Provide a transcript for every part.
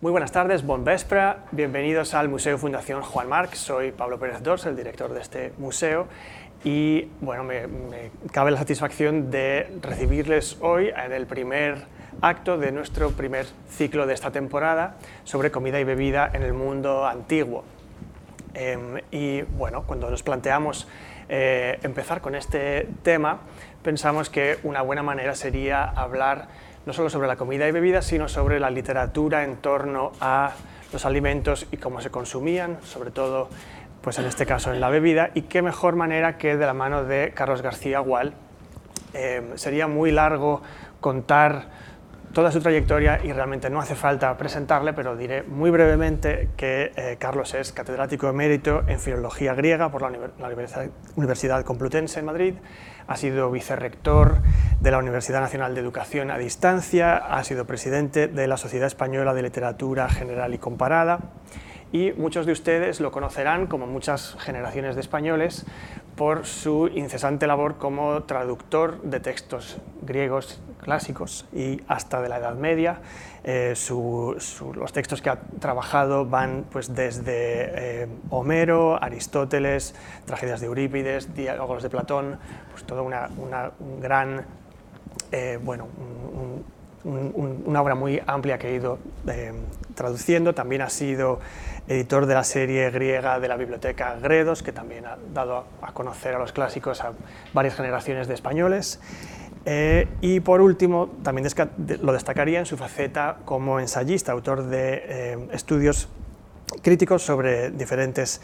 Muy buenas tardes, bon vespre, bienvenidos al Museo Fundación Juan Marc. Soy Pablo Pérez Dors, el director de este museo, y bueno, me, cabe la satisfacción de recibirles hoy en el primer acto de nuestro primer ciclo de esta temporada sobre comida y bebida en el mundo antiguo. Eh, y bueno, cuando nos planteamos eh, empezar con este tema, pensamos que una buena manera sería hablar no solo sobre la comida y bebida, sino sobre la literatura en torno a los alimentos y cómo se consumían, sobre todo pues en este caso en la bebida, y qué mejor manera que de la mano de Carlos García Gual. Eh, sería muy largo contar toda su trayectoria y realmente no hace falta presentarle, pero diré muy brevemente que eh, Carlos es catedrático emérito en Filología Griega por la, Universidad Complutense en Madrid, ha sido vicerrector de la Universidad Nacional de Educación a Distancia, ha sido presidente de la Sociedad Española de Literatura General y Comparada y muchos de ustedes lo conocerán, como muchas generaciones de españoles, por su incesante labor como traductor de textos griegos clásicos y hasta de la Edad Media. Eh, su, su, los textos que ha trabajado van pues, desde eh, Homero, Aristóteles, tragedias de Eurípides, diálogos de Platón, pues toda una, una un gran, eh, bueno, un, un, una obra muy amplia que ha ido eh, traduciendo. También ha sido editor de la serie griega de la biblioteca Gredos, que también ha dado a conocer a los clásicos a varias generaciones de españoles. Eh, y por último, también lo destacaría en su faceta como ensayista, autor de eh, estudios críticos sobre diferentes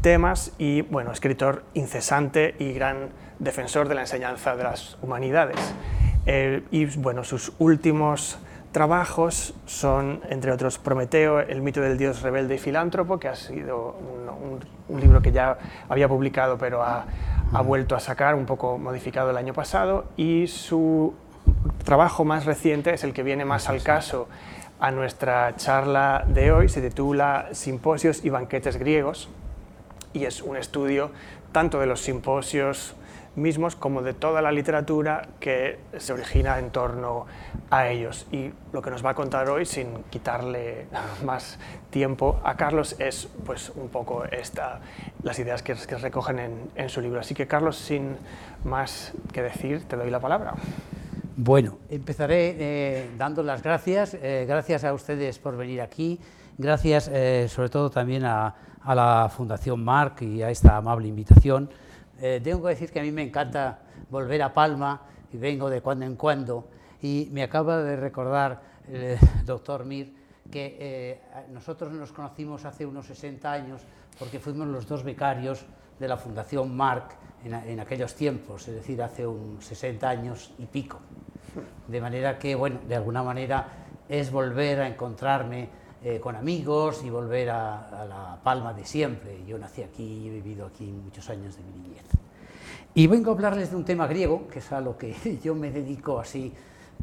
temas y bueno, escritor incesante y gran defensor de la enseñanza de las humanidades. Eh, y bueno, sus últimos trabajos son, entre otros, Prometeo, el mito del dios rebelde y filántropo, que ha sido un, un, un libro que ya había publicado, pero ha, ha, vuelto a sacar, un poco modificado el año pasado, y su trabajo más reciente es el que viene más al caso a nuestra charla de hoy, se titula Simposios y banquetes griegos, y es un estudio tanto de los simposios mismos como de toda la literatura que se origina en torno a ellos. Y lo que nos va a contar hoy, sin quitarle más tiempo a Carlos, es pues un poco esta, las ideas que, que recogen en, en, su libro. Así que Carlos, sin más que decir, te doy la palabra. Bueno, empezaré eh, dando las gracias, eh, gracias a ustedes por venir aquí, gracias eh, sobre todo también a, a la Fundación Marc y a esta amable invitación. Eh, tengo que decir que a mí me encanta volver a Palma y vengo de cuando en cuando y me acaba de recordar el doctor Mir que eh, nosotros nos conocimos hace unos 60 años porque fuimos los dos becarios de la Fundación Marc en aquellos tiempos, es decir, hace unos 60 años y pico. De manera que, bueno, de alguna manera es volver a encontrarme eh, con amigos y volver a, la Palma de siempre. Yo nací aquí he vivido aquí muchos años de mi niñez. Y vengo a hablarles de un tema griego, que es a lo que yo me dedico así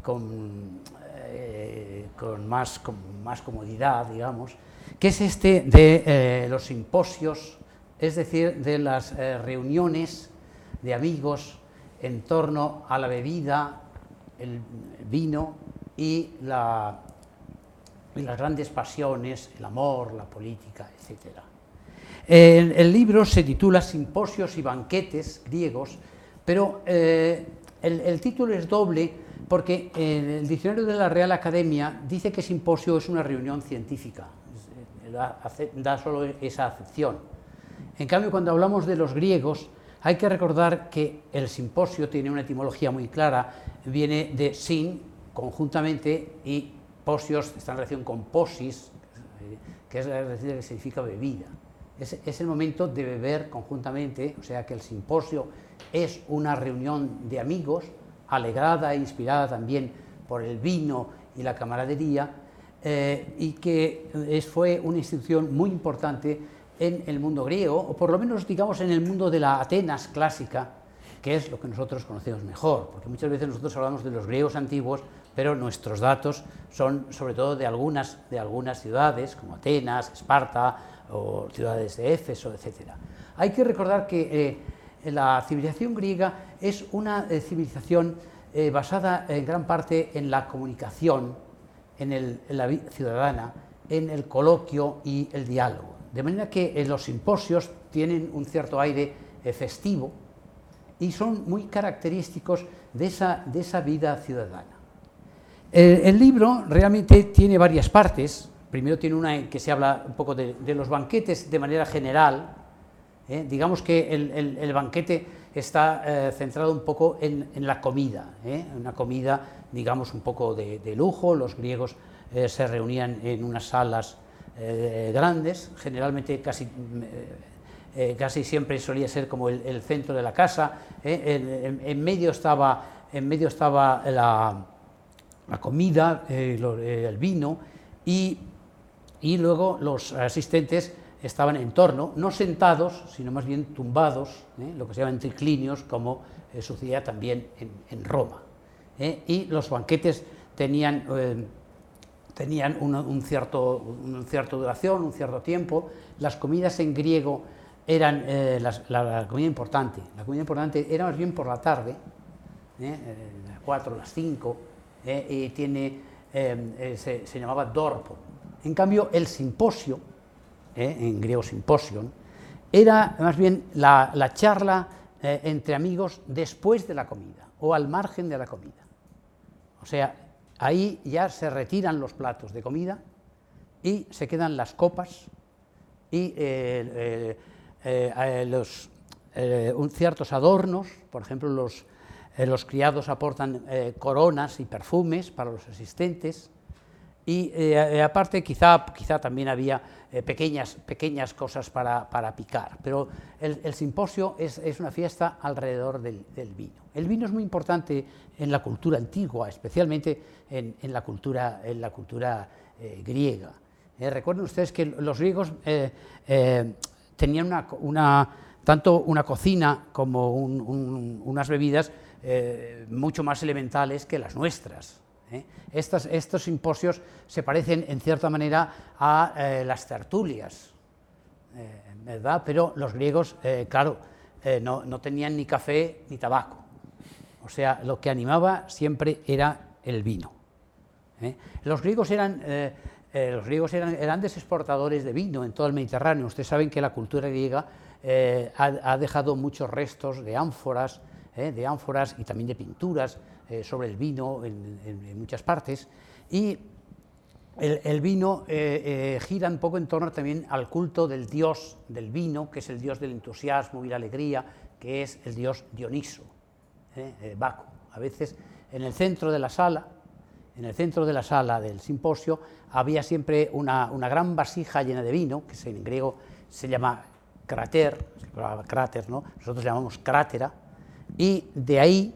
con, eh, con, más, con más comodidad, digamos, que es este de eh, los simposios, es decir, de las reuniones de amigos en torno a la bebida, el vino y la las grandes pasiones, el amor, la política, etc. El, libro se titula Simposios y banquetes griegos, pero eh, el, título es doble porque en el diccionario de la Real Academia dice que simposio es una reunión científica, da, da solo esa acepción. En cambio, cuando hablamos de los griegos, hay que recordar que el simposio tiene una etimología muy clara, viene de sin, conjuntamente, y posios está en relación con posis, que es la que significa bebida. Es, es, el momento de beber conjuntamente, o sea que el simposio es una reunión de amigos, alegrada e inspirada también por el vino y la camaradería, eh, y que es, fue una institución muy importante en el mundo griego, o por lo menos digamos en el mundo de la Atenas clásica, que es lo que nosotros conocemos mejor, porque muchas veces nosotros hablamos de los griegos antiguos, pero nuestros datos son sobre todo de algunas, de algunas ciudades, como Atenas, Esparta o ciudades de Éfeso, etc. Hay que recordar que eh, la civilización griega es una eh, civilización eh, basada en gran parte en la comunicación, en, la vida ciudadana, en el coloquio y el diálogo. De manera que los simposios tienen un cierto aire festivo y son muy característicos de esa, de esa vida ciudadana. El, libro realmente tiene varias partes. Primero tiene una en que se habla un poco de, los banquetes de manera general. ¿eh? Digamos que el, banquete está eh, centrado un poco en, la comida, ¿eh? una comida, digamos, un poco de, lujo. Los griegos se reunían en unas salas grandes, generalmente casi casi siempre solía ser como el, centro de la casa, en, medio estaba, en medio estaba la, la comida, eh, eh, el vino y, y, luego los asistentes estaban en torno, no sentados, sino más bien tumbados, ¿eh? lo que se llaman triclinios, como sucedía también en, Roma. Y los banquetes tenían, tenían una un cierto, cierta duración, un cierto tiempo. Las comidas en griego eran la, comida importante. La comida importante era más bien por la tarde, las 4, las 5, eh, y tiene, eh, eh, se, llamaba Dorpo. En cambio, el simposio, en griego simposion, era más bien la, charla entre amigos después de la comida o al margen de la comida. O sea, ahí ya se retiran los platos de comida y se quedan las copas y los, ciertos adornos, por ejemplo, los, eh, los criados aportan eh, coronas y perfumes para los asistentes y eh, aparte quizá, quizá también había pequeñas, pequeñas cosas para, para picar, pero el, simposio es, es, una fiesta alrededor del, vino. El vino es muy importante en la cultura antigua, especialmente en, en la cultura, en la cultura griega. recuerden ustedes que los griegos tenían una, una, tanto una cocina como unas bebidas eh, mucho más elementales que las nuestras. ¿eh? estos simposios se parecen en cierta manera a eh, las tertulias, ¿verdad? Pero los griegos, claro, no, no, tenían ni café ni tabaco. O sea, lo que animaba siempre era el vino. Los griegos eran... los griegos eran grandes exportadores de vino en todo el Mediterráneo. Ustedes saben que la cultura griega ha, dejado muchos restos de ánforas, ¿eh? de ánforas y también de pinturas eh, sobre el vino en, muchas partes. Y el, vino eh, gira un poco en torno también al culto del dios del vino, que es el dios del entusiasmo y la alegría, que es el dios Dioniso, Baco. A veces en el centro de la sala, en el centro de la sala del simposio, había siempre una, gran vasija llena de vino, que en griego se llama cráter, cráter, ¿no? nosotros llamamos crátera, y de ahí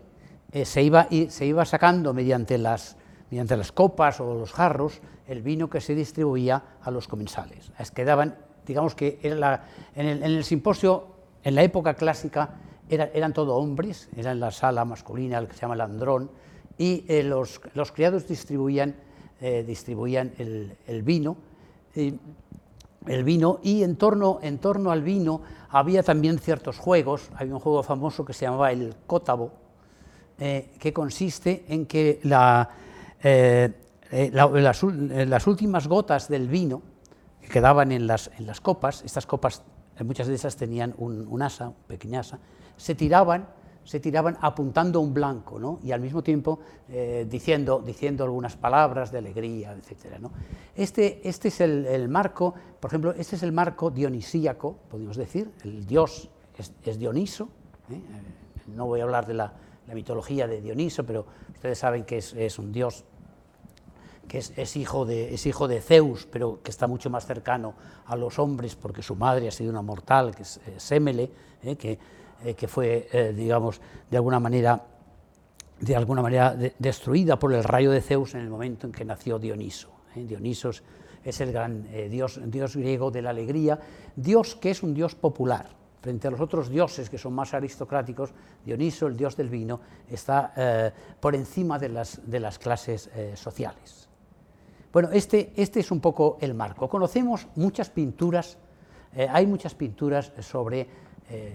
eh, se, iba, se, iba, sacando mediante las, mediante las copas o los jarros el vino que se distribuía a los comensales. Es quedaban, digamos que en, el, simposio, en la época clásica, eran todo hombres, era en la sala masculina, el que se llama el andrón, y eh, los, los, criados distribuían, eh, distribuían el, el vino. El vino y en torno, en torno al vino había también ciertos juegos, hay un juego famoso que se llamaba el cótabo, eh, que consiste en que eh, eh, las, últimas gotas del vino que quedaban en las, en las copas, estas copas, muchas de esas tenían un, asa, un pequeña asa, se tiraban se tiraban apuntando un blanco ¿no? y al mismo tiempo diciendo, diciendo algunas palabras de alegría, etc. Este, este es el, marco, por ejemplo, este es el marco dionisíaco, podemos decir, el dios es, Dioniso, ¿eh? no voy a hablar de la, mitología de Dioniso, pero ustedes saben que es, un dios que es, hijo de, es hijo de Zeus, pero que está mucho más cercano a los hombres porque su madre ha sido una mortal, que es Semele, ¿eh? que, eh, que, fue, digamos, de alguna manera de alguna manera destruida por el rayo de Zeus en el momento en que nació Dioniso. ¿eh? Dionisos es el gran eh, dios, dios griego de la alegría, dios que es un dios popular. Frente a los otros dioses que son más aristocráticos, Dioniso, el dios del vino, está eh, por encima de las, de las clases sociales. Bueno, este, este es un poco el marco. Conocemos muchas pinturas, hay muchas pinturas sobre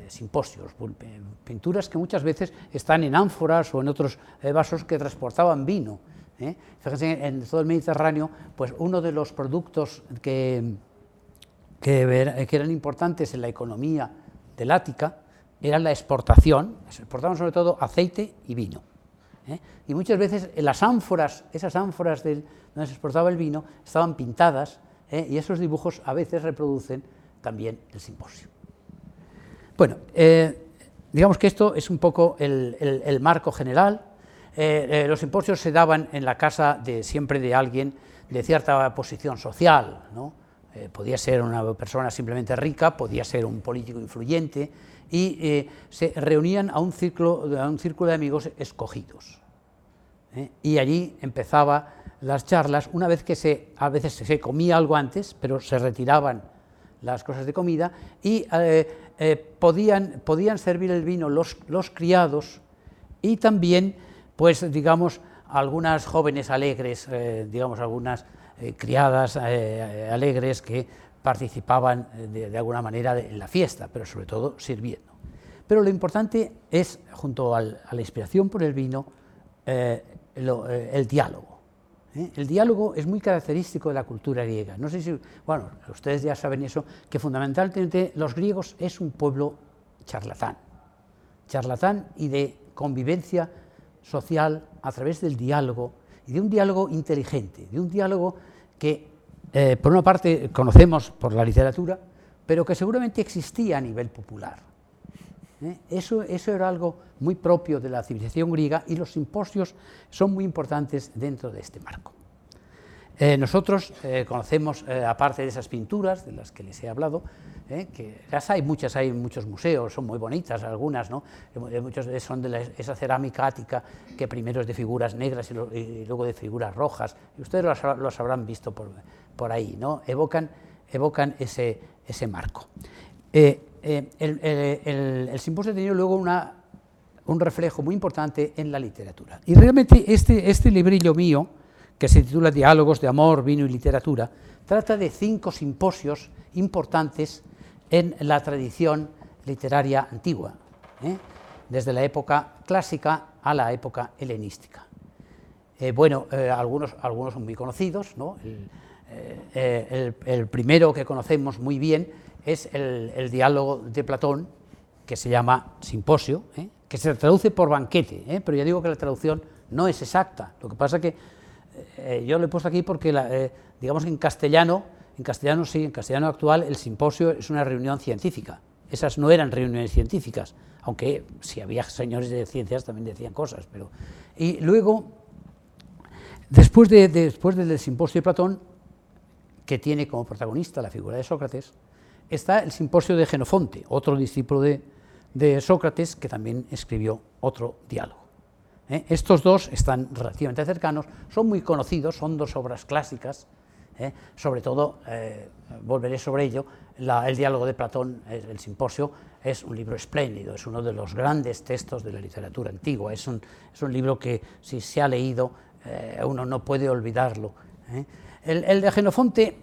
simposios, pinturas que muchas veces están en ánforas o en otros vasos que transportaban vino Fíjense, en todo el Mediterráneo, pues uno de los productos que, que, eran importantes en la economía del Ática era la exportación, se exportaban sobre todo aceite y vino. Y muchas veces las ánforas, esas ánforas del, donde se exportaba el vino, estaban pintadas y esos dibujos a veces reproducen también el simposio. Bueno, eh, digamos que esto es un poco el, marco general. Eh, eh, los simposios se daban en la casa de siempre de alguien de cierta posición social, ¿no? podía ser una persona simplemente rica, podía ser un político influyente, y se reunían a un, círculo, de amigos escogidos. Y allí empezaba las charlas, una vez que se, a veces se comía algo antes, pero se retiraban las cosas de comida, y eh, eh, podían, podían, servir el vino los, los, criados y también, pues digamos, algunas jóvenes alegres, eh, digamos, algunas criadas alegres que participaban de, alguna manera en la fiesta, pero sobre todo sirviendo. Pero lo importante es, junto a la inspiración por el vino, el diálogo. ¿Eh? El diálogo es muy característico de la cultura griega. No sé si, bueno, ustedes ya saben eso, que fundamentalmente los griegos es un pueblo charlatán, charlatán y de convivencia social a través del diálogo, y de un diálogo inteligente, de un diálogo que, eh, por una parte, conocemos por la literatura, pero que seguramente existía a nivel popular. ¿Eh? Eso, eso era algo muy propio de la civilización griega y los simposios son muy importantes dentro de este marco. Eh, nosotros eh, conocemos, aparte de esas pinturas de las que les he hablado, que las hay muchas, hay muchos museos, son muy bonitas algunas, ¿no? muchos son de esa cerámica ática que primero es de figuras negras y, luego de figuras rojas, y ustedes los, habrán visto por, por ahí, ¿no? evocan, evocan ese, ese marco. El, simposio ha tenido luego un reflejo muy importante en la literatura. Y realmente este, este librillo mío, que se titula Diálogos de Amor, Vino y Literatura, trata de cinco simposios importantes en la tradición literaria antigua, ¿eh? desde la época clásica a la época helenística. Eh, bueno, algunos, son muy conocidos, ¿no? el, primero que conocemos muy bien es el, diálogo de Platón, que se llama simposio, ¿eh? que se traduce por banquete, ¿eh? pero ya digo que la traducción no es exacta. Lo que pasa que eh, yo lo he puesto aquí porque, digamos que en castellano, en castellano sí, en castellano actual, el simposio es una reunión científica. Esas no eran reuniones científicas, aunque si había señores de ciencias también decían cosas. Pero... Y luego, después, de, después del simposio de Platón, que tiene como protagonista la figura de Sócrates, está el simposio de Genofonte, otro discípulo de, Sócrates que también escribió otro diálogo. ¿eh? Estos dos están relativamente cercanos, son muy conocidos, son dos obras clásicas, ¿eh? sobre todo, eh, volveré sobre ello, el diálogo de Platón, el simposio, es un libro espléndido, es uno de los grandes textos de la literatura antigua, es un, libro que si se ha leído uno no puede olvidarlo. El, el de Genofonte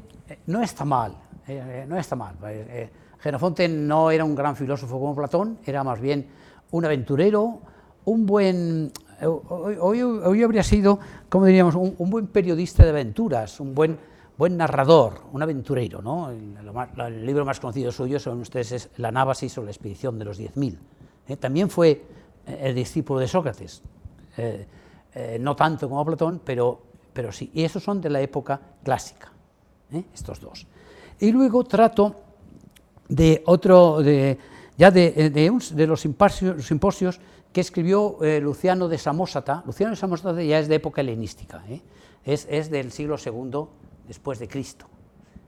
no está mal, eh, eh, no está mal. Eh, Genofonte no era un gran filósofo como Platón, era más bien un aventurero, un buen... Hoy, habría sido, como diríamos, un, buen periodista de aventuras, un buen, buen narrador, un aventurero. ¿no? El, libro más conocido suyo, son ustedes, es La Nábasis o la expedición de los 10.000. También fue el discípulo de Sócrates, no tanto como Platón, pero, pero sí. Y esos son de la época clásica, estos dos. Y luego trato de otro, de, ya de, de, los simposios, que escribió eh, Luciano de Samosata. Luciano de Samosata ya es de época helenística, ¿eh? es, es, del siglo II después de Cristo.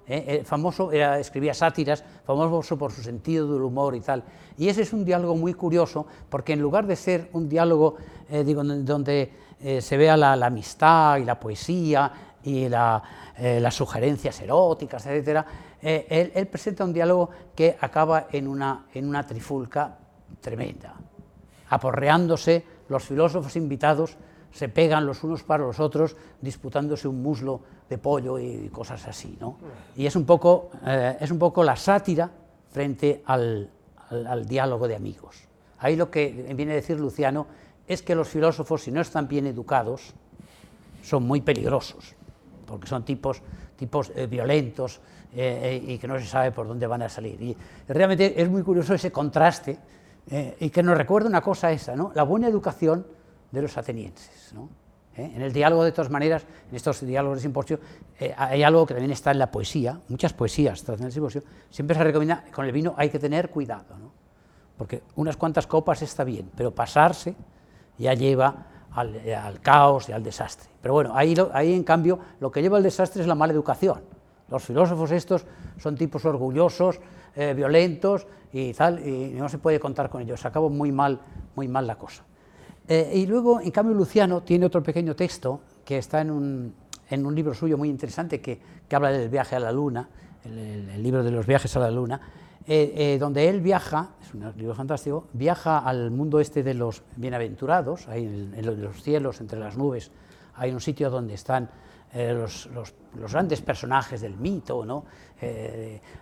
¿eh? famoso, era, escribía sátiras, famoso por su sentido del humor y tal. Y ese es un diálogo muy curioso, porque en lugar de ser un diálogo donde se vea la amistad y la poesía y eh, las sugerencias eróticas, etc., eh, él, presenta un diálogo que acaba en una, en una trifulca tremenda. Aporreándose, los filósofos invitados se pegan los unos para los otros, disputándose un muslo de pollo y cosas así. ¿no? Y es un, poco, eh, es un poco la sátira frente al, al diálogo de amigos. Ahí lo que viene a decir Luciano es que los filósofos, si no están bien educados, son muy peligrosos, porque son tipos, tipos eh, violentos eh, y que no se sabe por dónde van a salir. Y realmente es muy curioso ese contraste y que nos recuerda una cosa esa, ¿no? la buena educación de los atenienses. ¿no? En el diálogo, de todas maneras, en estos diálogos de simposio, hay algo que también está en la poesía, muchas poesías tras el simposio, siempre se recomienda, con el vino hay que tener cuidado, ¿no? porque unas cuantas copas está bien, pero pasarse ya lleva al, caos y al desastre. Pero bueno, ahí, ahí en cambio lo que lleva al desastre es la mala educación. Los filósofos estos son tipos orgullosos, eh, violentos y tal, y no se puede contar con ellos, acabó muy mal, muy mal la cosa. Eh, y luego, en cambio, Luciano tiene otro pequeño texto que está en un, en un libro suyo muy interesante que, que, habla del viaje a la luna, el libro de los viajes a la luna, eh, eh, donde él viaja, es un libro fantástico, viaja al mundo este de los bienaventurados, ahí en, los cielos, entre las nubes, hay un sitio donde están eh, los, grandes personajes del mito, ¿no?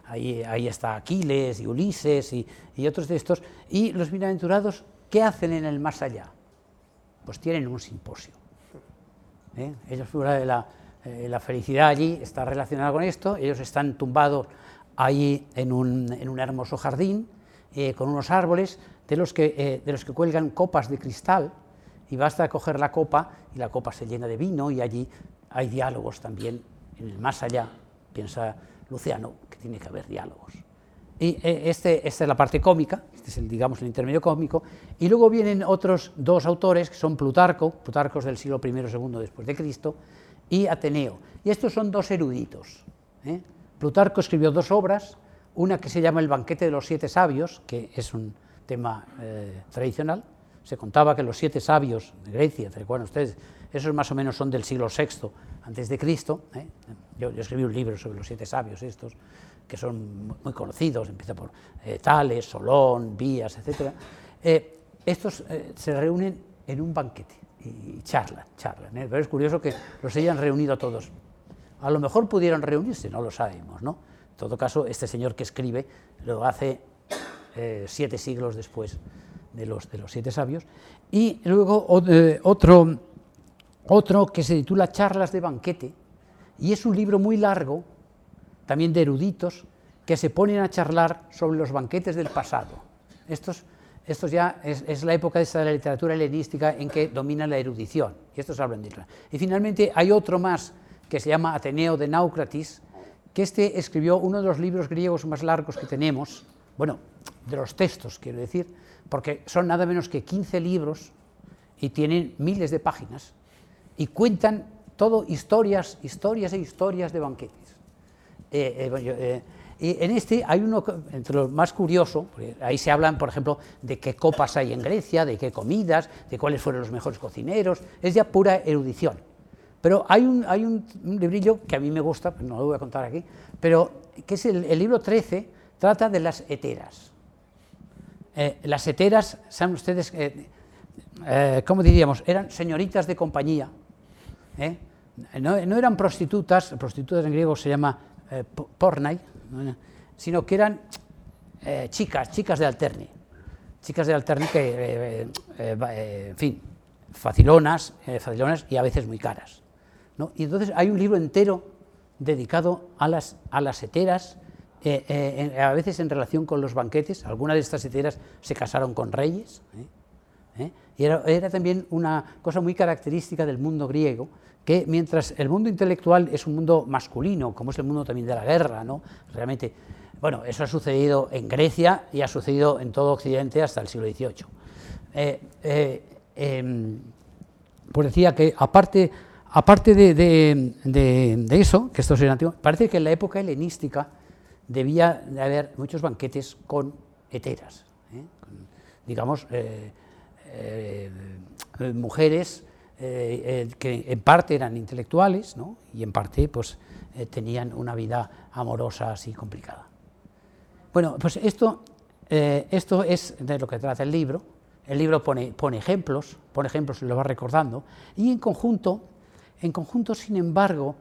ahí, ahí, está Aquiles y Ulises y, otros de estos, y los bienaventurados, ¿qué hacen en el más allá? Pues tienen un simposio. Ellos, de la, la felicidad allí está relacionada con esto, ellos están tumbados ahí en un, hermoso jardín eh, con unos árboles de los, que, eh, de los que cuelgan copas de cristal y basta coger la copa y la copa se llena de vino y allí hay diálogos también en el más allá, piensa Luciano, que tiene que haber diálogos. Y eh, este, esta es la parte cómica, este es el, digamos, el intermedio cómico, y luego vienen otros dos autores, que son Plutarco, Plutarco es del siglo I II después de Cristo, y Ateneo. Y estos son dos eruditos. Plutarco escribió dos obras, una que se llama El banquete de los siete sabios, que es un tema eh, tradicional. Se contaba que los siete sabios de Grecia, recuerdan ustedes, esos más o menos son del siglo VI antes de Cristo. ¿eh? Yo, escribí un libro sobre los siete sabios estos, que son muy conocidos, empieza por eh, Tales, Solón, Vías, etc. estos se reúnen en un banquete y charlan, charlan. Pero es curioso que los hayan reunido a todos. A lo mejor pudieron reunirse, no lo sabemos, ¿no? En todo caso, este señor que escribe lo hace eh, siete siglos después de los, de los siete sabios. Y luego eh, otro, otro que se titula Charlas de banquete, y es un libro muy largo, también de eruditos, que se ponen a charlar sobre los banquetes del pasado. Estos, estos ya es, la época de la literatura helenística en que domina la erudición, y estos hablan de Y finalmente hay otro más que se llama Ateneo de Náucratis, que este escribió uno de los libros griegos más largos que tenemos, bueno, de los textos quiero decir, porque son nada menos que 15 libros y tienen miles de páginas y cuentan todo historias, historias e historias de banquetes. Eh, eh, eh, en este hay uno, entre los más curioso, ahí se hablan, por ejemplo, de qué copas hay en Grecia, de qué comidas, de cuáles fueron los mejores cocineros, es ya pura erudición. Pero hay un, hay un, librillo que a mí me gusta, no lo voy a contar aquí, pero que es el, libro 13, trata de las heteras. Eh, las heteras, saben ustedes, eh, eh, ¿cómo diríamos? Eran señoritas de compañía. No, eran prostitutas, prostitutas en griego se llama pornai, sino que eran chicas, chicas de alterne. Chicas de alterne que, en fin, facilonas, facilonas y a veces muy caras. Y entonces hay un libro entero dedicado a las, a las heteras, eh, eh, a veces en relación con los banquetes. Algunas de estas heteras se casaron con reyes. ¿eh? Y era, también una cosa muy característica del mundo griego, que mientras el mundo intelectual es un mundo masculino, como es el mundo también de la guerra, ¿no? realmente, bueno, eso ha sucedido en Grecia y ha sucedido en todo Occidente hasta el siglo XVIII. Em, pues decía que aparte Aparte de, eso, que esto es antiguo, parece que en la época helenística debía de haber muchos banquetes con heteras, ¿eh? digamos, eh, eh, mujeres que en parte eran intelectuales y en parte pues, tenían una vida amorosa así complicada. Bueno, pues esto, esto es de lo que trata el libro. El libro pone, pone ejemplos, pone ejemplos y lo va recordando, y en conjunto en conjunto, sin embargo,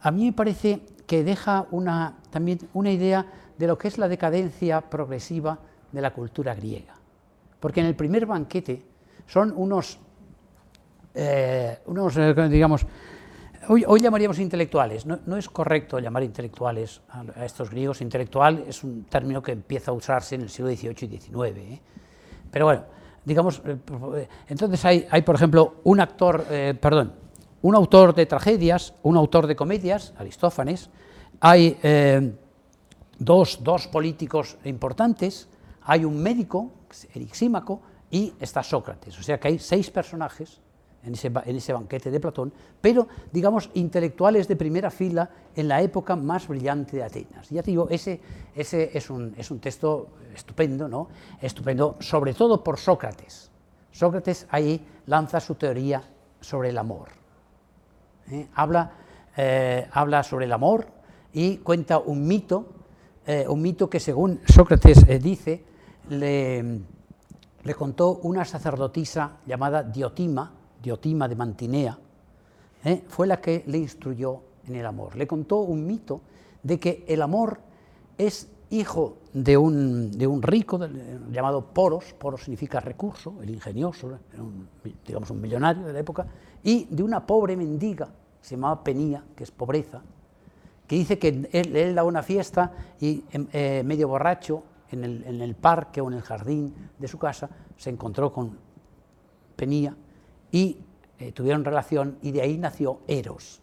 a mí me parece que deja una, también una idea de lo que es la decadencia progresiva de la cultura griega. Porque en el primer banquete son unos, eh, unos eh, digamos, hoy, llamaríamos intelectuales. No, es correcto llamar intelectuales a, estos griegos. Intelectual es un término que empieza a usarse en el siglo XVIII y XIX. ¿eh? Pero bueno, digamos, entonces hay, hay por ejemplo, un actor, perdón, un autor de tragedias, un autor de comedias, Aristófanes, hay eh, dos, dos, políticos importantes, hay un médico, Erixímaco, y está Sócrates. O sea que hay seis personajes en ese, en ese, banquete de Platón, pero, digamos, intelectuales de primera fila en la época más brillante de Atenas. Ya te digo, ese, ese es, un, es un texto estupendo, ¿no? Estupendo, sobre todo por Sócrates. Sócrates ahí lanza su teoría sobre el amor. ¿Eh? Habla, eh, habla sobre el amor y cuenta un mito, eh, un mito que según Sócrates dice, le, contó una sacerdotisa llamada Diotima, Diotima de Mantinea, fue la que le instruyó en el amor. Le contó un mito de que el amor es hijo de un, un rico llamado Poros, Poros significa recurso, el ingenioso, digamos un millonario de la época, y de una pobre mendiga, se llamaba Penía, que es pobreza, que dice que él, da una fiesta y em, eh, medio borracho en el, parque o en el jardín de su casa se encontró con Penía y eh, tuvieron relación y de ahí nació Eros.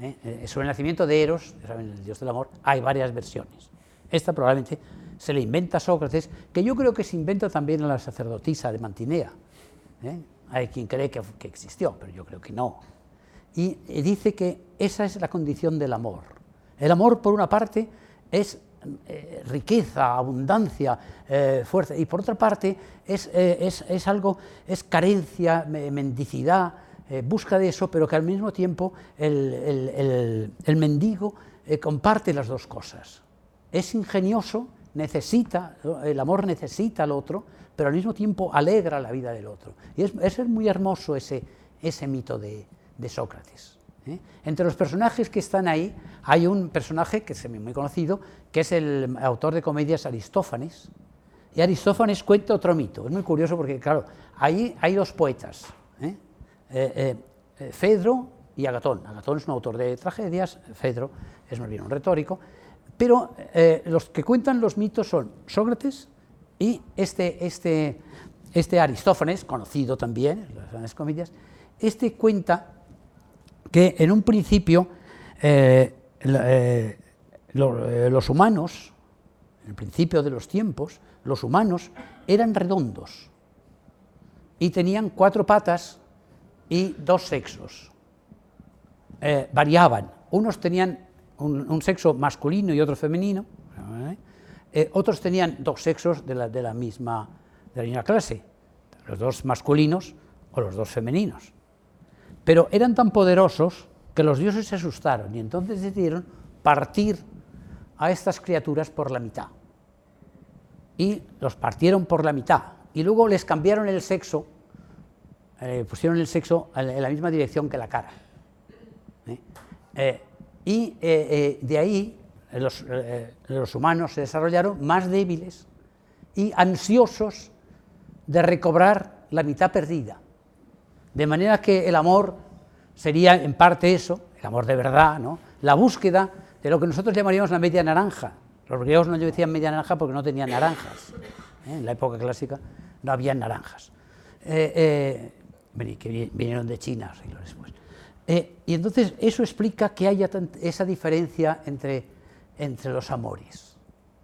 Eh, sobre el nacimiento de Eros, el dios del amor, hay varias versiones. Esta probablemente se le inventa a Sócrates, que yo creo que se inventa también a la sacerdotisa de Mantinea. Hay quien cree que, existió, pero yo creo que no. Y dice que esa es la condición del amor. El amor, por una parte, es eh, riqueza, abundancia, eh, fuerza, y por otra parte es, eh, es, es algo, es carencia, mendicidad, busca de eso, pero que al mismo tiempo el, el, el, mendigo comparte las dos cosas. Es ingenioso, necesita, el amor necesita al otro, pero al mismo tiempo alegra la vida del otro. Y es, es muy hermoso ese, ese mito de, Sócrates. ¿eh? Entre los personajes que están ahí hay un personaje que es muy conocido, que es el autor de comedias Aristófanes, y Aristófanes cuenta otro mito. Es muy curioso porque, claro, ahí hay dos poetas, ¿eh? Eh, Fedro y Agatón. Agatón es un autor de tragedias, Fedro es más bien un retórico, pero los que cuentan los mitos son Sócrates y este, este, este Aristófanes, conocido también las grandes comedias, este cuenta que en un principio eh, eh, eh, los humanos, en el principio de los tiempos, los humanos eran redondos y tenían cuatro patas y dos sexos. variaban, unos tenían un, sexo masculino y otro femenino, otros tenían dos sexos de la, de la, misma, de la clase, los dos masculinos o los dos femeninos. Pero eran tan poderosos que los dioses se asustaron y entonces decidieron partir a estas criaturas por la mitad. Y los partieron por la mitad. Y luego les cambiaron el sexo, eh, pusieron el sexo en la misma dirección que la cara. ¿eh? Eh, y de ahí los, los humanos se desarrollaron más débiles y ansiosos de recobrar la mitad perdida. De manera que el amor sería en parte eso, el amor de verdad, ¿no? la búsqueda de lo que nosotros llamaríamos la media naranja. Los griegos no decían media naranja porque no tenían naranjas. ¿eh? En la época clásica no había naranjas. Eh, eh, que vinieron de China siglos después. Y entonces eso explica que haya esa diferencia entre, entre los amores.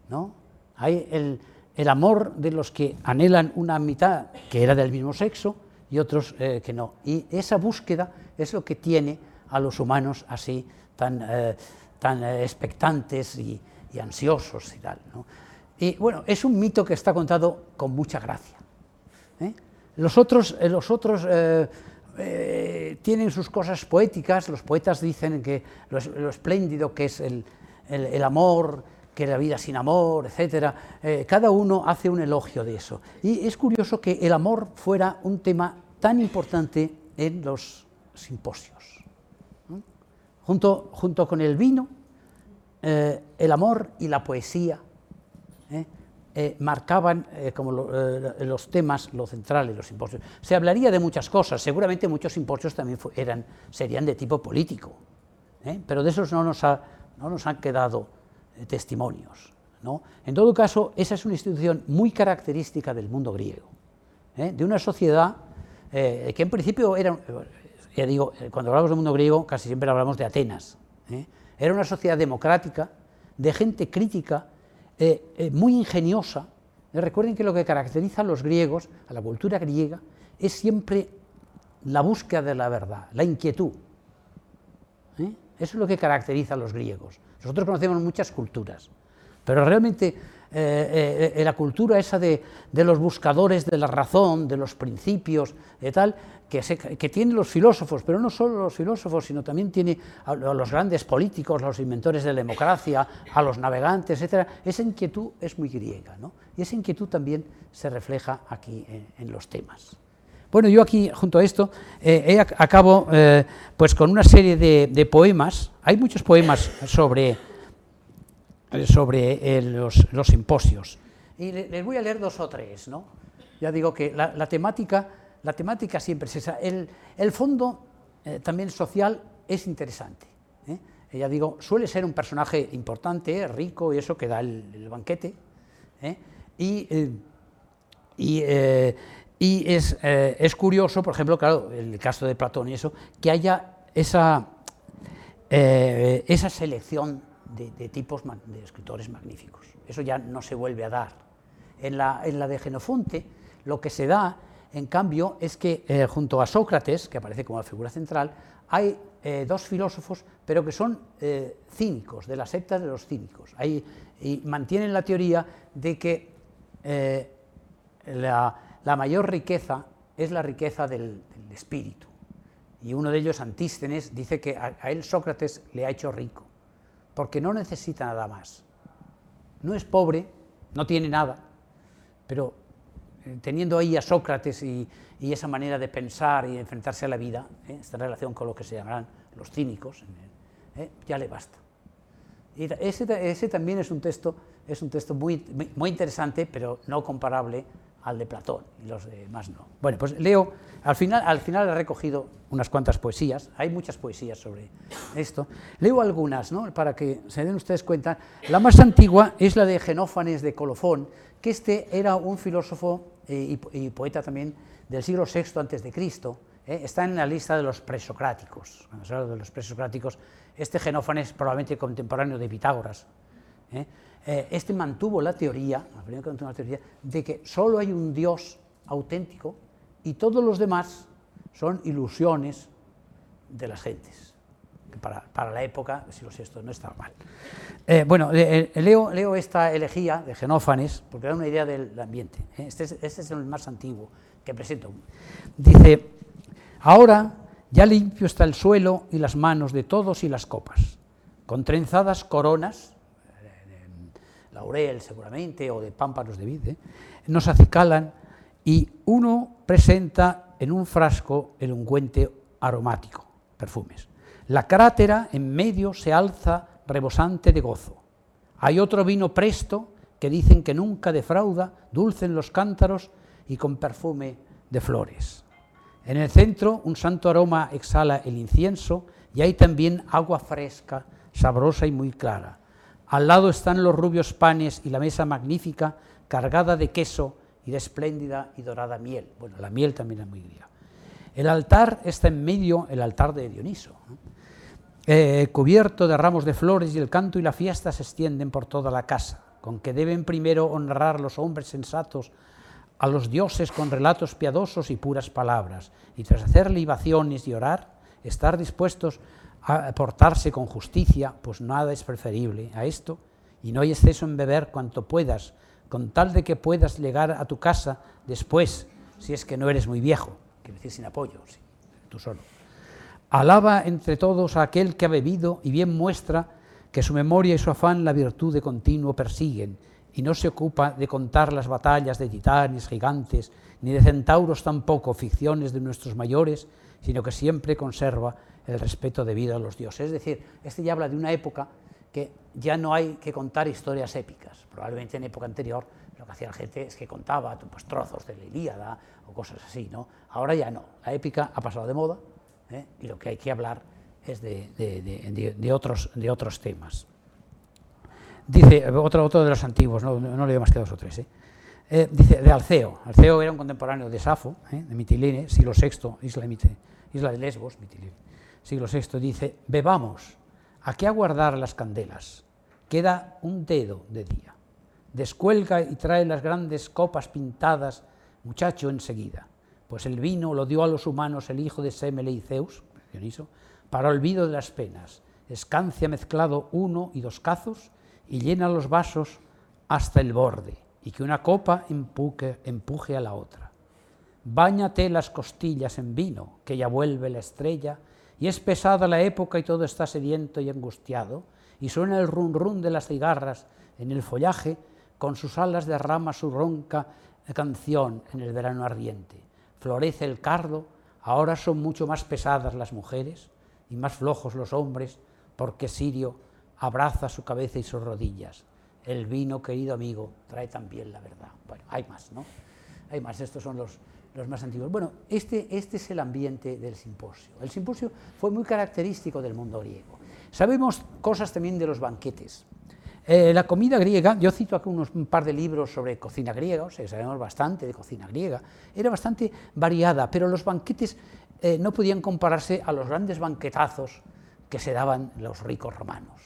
¿no? Hay el, el amor de los que anhelan una mitad que era del mismo sexo, y otros eh, que no. Y esa búsqueda es lo que tiene a los humanos así tan, eh, tan eh, expectantes y, ansiosos y tal. Y bueno, es un mito que está contado con mucha gracia. Los otros, los otros tienen sus cosas poéticas, los poetas dicen que lo, espléndido que es el, el, amor, que la vida sin amor, etcétera, eh, cada uno hace un elogio de eso. Y es curioso que el amor fuera un tema tan importante en los simposios. Junto, junto, con el vino, eh, el amor y la poesía, ¿eh? eh, marcaban eh, como los temas, lo central y los simposios. Se hablaría de muchas cosas, seguramente muchos simposios también eran, serían de tipo político, pero de esos no nos, no nos han quedado testimonios. ¿no? En todo caso, esa es una institución muy característica del mundo griego, de una sociedad que en principio era, ya digo, cuando hablamos del mundo griego casi siempre hablamos de Atenas, era una sociedad democrática, de gente crítica, eh, eh, muy ingeniosa. Eh, recuerden que lo que caracteriza a los griegos, a la cultura griega, es siempre la búsqueda de la verdad, la inquietud. Eso es lo que caracteriza a los griegos. Nosotros conocemos muchas culturas, pero realmente la cultura esa de, de, los buscadores de la razón, de los principios, de tal, que, tienen los filósofos, pero no solo los filósofos, sino también tiene a los grandes políticos, los inventores de la democracia, a los navegantes, etc. Esa inquietud es muy griega, ¿no? y esa inquietud también se refleja aquí en, los temas. Bueno, yo aquí, junto a esto, eh, acabo eh, pues con una serie de, poemas. Hay muchos poemas sobre, sobre eh, los, simposios. Y les voy a leer dos o tres. ¿no? Ya digo que la temática la temática siempre es esa. El, fondo eh, también social es interesante. ¿eh? Ya digo, suele ser un personaje importante, rico y eso que da el, banquete. ¿eh? Y, y, es, curioso, por ejemplo, claro, el caso de Platón y eso, que haya esa, esa selección de, tipos de escritores magníficos. Eso ya no se vuelve a dar. En la, en la de Genofonte lo que se da en cambio, es que eh, junto a Sócrates, que aparece como la figura central, hay eh, dos filósofos, pero que son eh, cínicos, de la secta de los cínicos. y mantienen la teoría de que la, mayor riqueza es la riqueza del, espíritu. Y uno de ellos, Antístenes, dice que a, a él Sócrates le ha hecho rico, porque no necesita nada más. No es pobre, no tiene nada, pero teniendo ahí a Sócrates y, esa manera de pensar y enfrentarse a la vida, ¿eh? esta relación con lo que se llamarán los cínicos, ¿eh? ya le basta. Y ese, también es un texto, es un texto muy interesante, pero no comparable al de Platón y los demás no. Bueno, pues leo, al final, al final he recogido unas cuantas poesías, hay muchas poesías sobre esto, leo algunas, ¿no? para que se den ustedes cuenta. La más antigua es la de Genófanes de Colofón, que este era un filósofo eh, y, poeta también del siglo VI antes de Cristo, eh, está en la lista de los presocráticos. Cuando se habla de los presocráticos, este Genófanes probablemente contemporáneo de Pitágoras. Eh, este mantuvo la teoría, la teoría de que solo hay un Dios auténtico y todos los demás son ilusiones de las gentes para, la época, si lo sé, esto no estaba mal. Eh, bueno, eh, eh, leo, esta elegía de Genófanes, porque da una idea del ambiente. Este es, este, es, el más antiguo que presento. Dice, ahora ya limpio está el suelo y las manos de todos y las copas, con trenzadas coronas, laurel seguramente, o de pámpanos de vid, nos acicalan y uno presenta en un frasco el ungüente aromático, perfumes. La crátera en medio se alza rebosante de gozo. Hay otro vino presto que dicen que nunca defrauda, dulce en los cántaros y con perfume de flores. En el centro un santo aroma exhala el incienso y hay también agua fresca, sabrosa y muy clara. Al lado están los rubios panes y la mesa magnífica cargada de queso y de espléndida y dorada miel. Bueno, la miel también es muy griega. El altar está en medio, el altar de Dioniso. Eh, cubierto de ramos de flores y el canto y la fiesta se extienden por toda la casa, con que deben primero honrar los hombres sensatos a los dioses con relatos piadosos y puras palabras, y tras hacer libaciones y orar, estar dispuestos a portarse con justicia, pues nada es preferible a esto, y no hay exceso en beber cuanto puedas, con tal de que puedas llegar a tu casa después, si es que no eres muy viejo, que decir sin apoyo, tú solo. Alaba entre todos a aquel que ha bebido y bien muestra que su memoria y su afán la virtud de continuo persiguen, y no se ocupa de contar las batallas de titanes, gigantes, ni de centauros tampoco, ficciones de nuestros mayores, sino que siempre conserva el respeto debido a los dioses. Es decir, este ya habla de una época que ya no hay que contar historias épicas. Probablemente en época anterior lo que hacía la gente es que contaba pues, trozos de la Ilíada o cosas así, ¿no? Ahora ya no, la épica ha pasado de moda ¿eh? y lo que hay que hablar es de, otros, temas. Dice, otro, de los antiguos, no, no leo más que dos o tres, ¿eh? Eh, dice, de Alceo. Alceo era un contemporáneo de Safo, de Mitilene, siglo VI, isla de Lesbos, Mitilene, siglo VI, dice, bebamos, ¿a qué aguardar las candelas? Queda un dedo de día. Descuelga y trae las grandes copas pintadas, muchacho, enseguida. Pues el vino lo dio a los humanos el hijo de Semele y Zeus, Dioniso, para olvido de las penas. Escancia mezclado uno y dos cazos y llena los vasos hasta el borde, y que una copa empuje, empuje a la otra. Báñate las costillas en vino, que ya vuelve la estrella, y es pesada la época y todo está sediento y angustiado, y suena el rum rum de las cigarras en el follaje, con sus alas derrama su ronca canción en el verano ardiente. Florece el cardo, ahora son mucho más pesadas las mujeres y más flojos los hombres, porque Sirio abraza su cabeza y sus rodillas. El vino, querido amigo, trae también la verdad. Bueno, hay más, ¿no? Hay más, estos son los, los más antiguos. Bueno, este, este es el ambiente del simposio. El simposio fue muy característico del mundo griego. Sabemos cosas también de los banquetes. Eh, la comida griega, yo cito aquí unos, un par de libros sobre cocina griega, o sea, sabemos bastante de cocina griega, era bastante variada, pero los banquetes eh, no podían compararse a los grandes banquetazos que se daban los ricos romanos.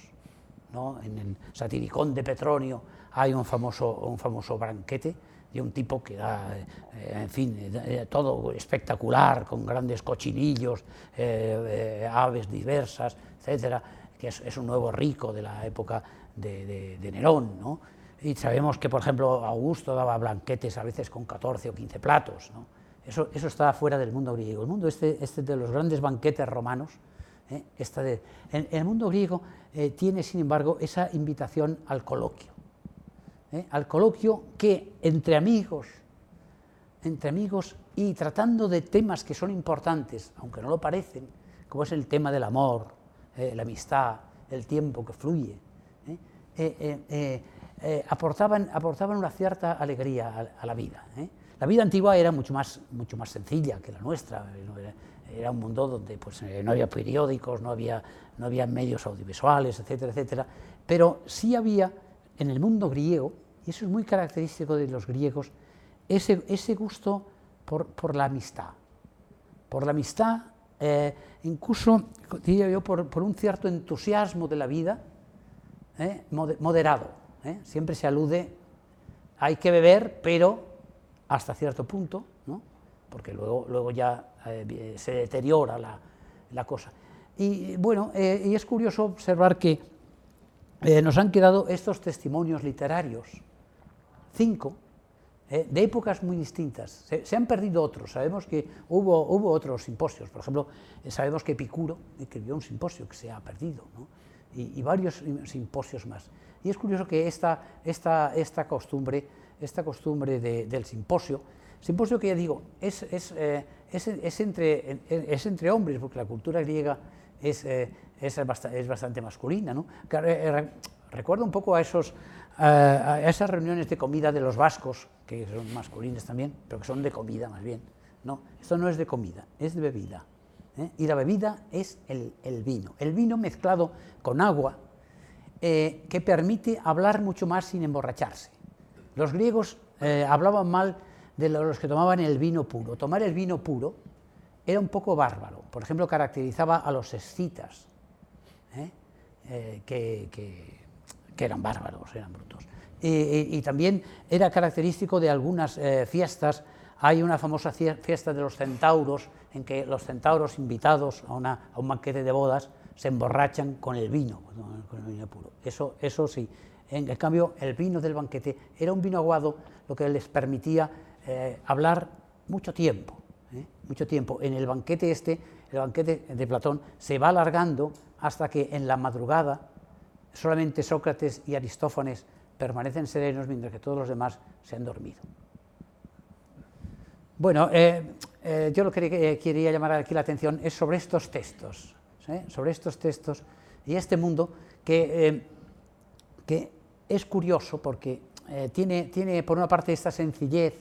¿no? En el Satiricón de Petronio hay un famoso, un famoso banquete de un tipo que da, eh, en fin, todo espectacular, con grandes cochinillos, aves diversas, etcétera, que es, un nuevo rico de la época de, Nerón, ¿no? Y sabemos que, por ejemplo, Augusto daba blanquetes a veces con 14 o 15 platos, ¿no? Eso, eso está fuera del mundo griego. El mundo este, este de los grandes banquetes romanos, ¿eh? el mundo griego eh, tiene, sin embargo, esa invitación al coloquio. ¿Eh? Al coloquio que entre amigos, entre amigos y tratando de temas que son importantes, aunque no lo parecen, como es el tema del amor, la amistad, el tiempo que fluye, eh, eh, aportaban, aportaban una cierta alegría a, la vida. La vida antigua era mucho más, mucho más sencilla que la nuestra. Era, un mundo donde pues, no había periódicos, no había, no había medios audiovisuales, etcétera, etcétera. Pero sí había en el mundo griego, y eso es muy característico de los griegos, ese, ese gusto por, por, la amistad. Por la amistad, eh, incluso, diría yo, por, por, un cierto entusiasmo de la vida, ¿eh? moderado. ¿eh? Siempre se alude, hay que beber, pero hasta cierto punto, ¿no? porque luego, luego ya se deteriora la, la, cosa. Y bueno, y es curioso observar que nos han quedado estos testimonios literarios, cinco, de épocas muy distintas. Se, han perdido otros. Sabemos que hubo, hubo otros simposios. Por ejemplo, sabemos que Epicuro escribió un simposio que se ha perdido. ¿no? y, varios simposios más. Y es curioso que esta, esta, esta costumbre, esta costumbre del simposio, simposio que ya digo, es, es, eh, es, es, entre, es entre hombres, porque la cultura griega es, eh, es, bastante, es bastante masculina. ¿no? Eh, recuerdo un poco a, esos, a esas reuniones de comida de los vascos, que son masculinas también, pero que son de comida más bien. No, esto no es de comida, es de bebida. ¿eh? y la bebida es el, vino. El vino mezclado con agua eh, que permite hablar mucho más sin emborracharse. Los griegos eh, hablaban mal de los que tomaban el vino puro. Tomar el vino puro era un poco bárbaro. Por ejemplo, caracterizaba a los escitas, que, eran bárbaros, eran brutos. y también era característico de algunas fiestas hay una famosa fiesta de los centauros en que los centauros invitados a, un banquete de bodas se emborrachan con el vino, con el vino puro. Eso, eso sí. En, cambio, el vino del banquete era un vino aguado, lo que les permitía eh, hablar mucho tiempo. ¿eh? Mucho tiempo. En el banquete este, el banquete de Platón, se va alargando hasta que en la madrugada solamente Sócrates y Aristófanes permanecen serenos mientras que todos los demás se han dormido. Bueno, eh, eh, yo lo que eh, quería llamar aquí la atención es sobre estos textos, sobre estos textos y este mundo que, que es curioso porque tiene, tiene, por una parte, esta sencillez,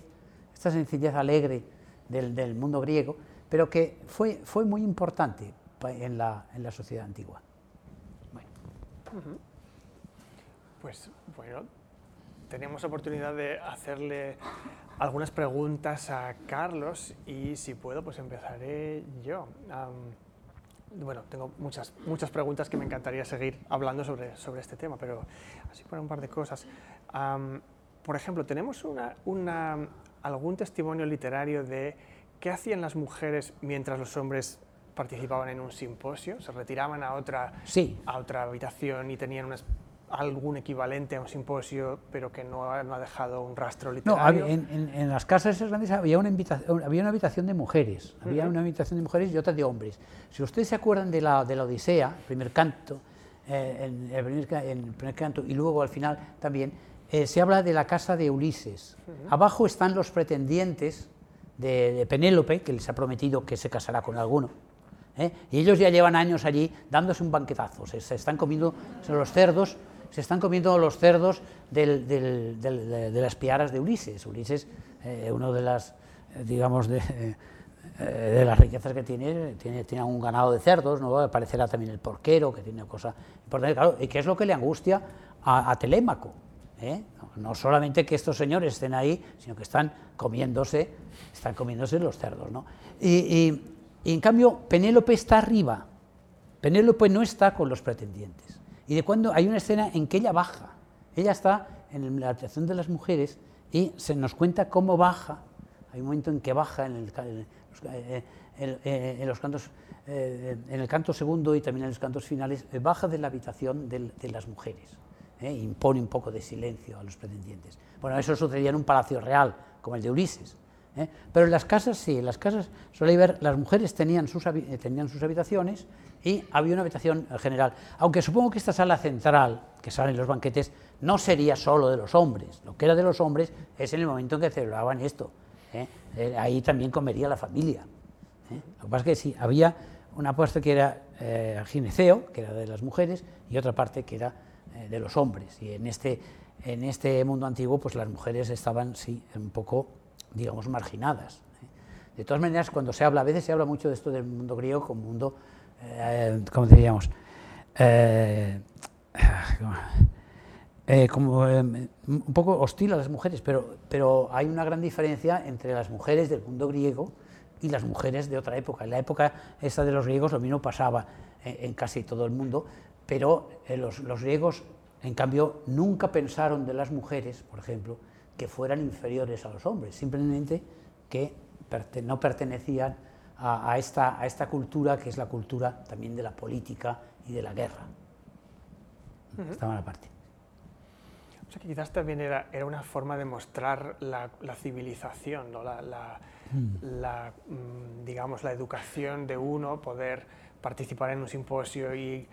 esta sencillez alegre del, mundo griego, pero que fue, fue muy importante en la, en la sociedad antigua. Pues bueno, tenemos oportunidad de hacerle algunas preguntas a Carlos y si puedo, pues empezaré yo. bueno, tengo muchas, muchas preguntas que me encantaría seguir hablando sobre, sobre este tema, pero así para un par de cosas. por ejemplo, tenemos una, una, algún testimonio literario de qué hacían las mujeres mientras los hombres participaban en un simposio, se retiraban a otra, sí. a otra habitación y tenían unas algún equivalente a un simposio, pero que no ha, no ha dejado un rastro literario. No, en, en, las casas grandes había una, había una habitación de mujeres, había una habitación de mujeres y otra de hombres. Si ustedes se acuerdan de la, de la Odisea, el primer canto, eh, el, primer, el, primer, canto y luego al final también, eh, se habla de la casa de Ulises. Abajo están los pretendientes de, de, Penélope, que les ha prometido que se casará con alguno. ¿Eh? Y ellos ya llevan años allí dándose un banquetazo, se, están comiendo los cerdos se están comiendo los cerdos de, las piaras de Ulises. Ulises, eh, uno de las, eh, digamos, eh, de, las riquezas que tiene, tiene, tiene un ganado de cerdos, ¿no? aparecerá también el porquero, que tiene cosa importante, claro, y qué es lo que le angustia a, Telémaco. No, solamente que estos señores estén ahí, sino que están comiéndose, están comiéndose los cerdos. ¿no? y en cambio, Penélope está arriba. Penélope no está con los pretendientes. Y de cuando hay una escena en que ella baja, ella está en la habitación de las mujeres y se nos cuenta cómo baja, hay un momento en que baja en, el, eh, eh, en los cantos, eh, en el canto segundo y también en los cantos finales, baja de la habitación de, las mujeres, impone un poco de silencio a los pretendientes. Bueno, eso sucedía en un palacio real, como el de Ulises, pero en las casas sí, en las casas suele ver, las mujeres tenían sus, tenían sus habitaciones y había una habitación general. Aunque supongo que esta sala central, que salen los banquetes, no sería solo de los hombres. Lo que era de los hombres es en el momento en que celebraban esto. ¿eh? Eh, ahí también comería la familia. ¿eh? Lo que pasa es que sí, había una parte que era gineceo, que era de las mujeres, y otra parte que era de los hombres. Y en este, en este mundo antiguo, pues las mujeres estaban, sí, un poco, digamos, marginadas. De todas maneras, cuando se habla, a veces se habla mucho de esto del mundo griego como mundo eh, ¿cómo diríamos? Eh, eh, como un poco hostil a las mujeres, pero, pero hay una gran diferencia entre las mujeres del mundo griego y las mujeres de otra época. En la época esta de los griegos lo mismo pasaba en, casi todo el mundo, pero los, los, griegos, en cambio, nunca pensaron de las mujeres, por ejemplo, que fueran inferiores a los hombres, simplemente que no pertenecían a, esta, a esta cultura que es la cultura también de la política y de la guerra. Estaban aparte. O sea que quizás también era, era una forma de mostrar la, civilización, ¿no? la, la, mm. Mm, digamos, la educación de uno, poder participar en un simposio y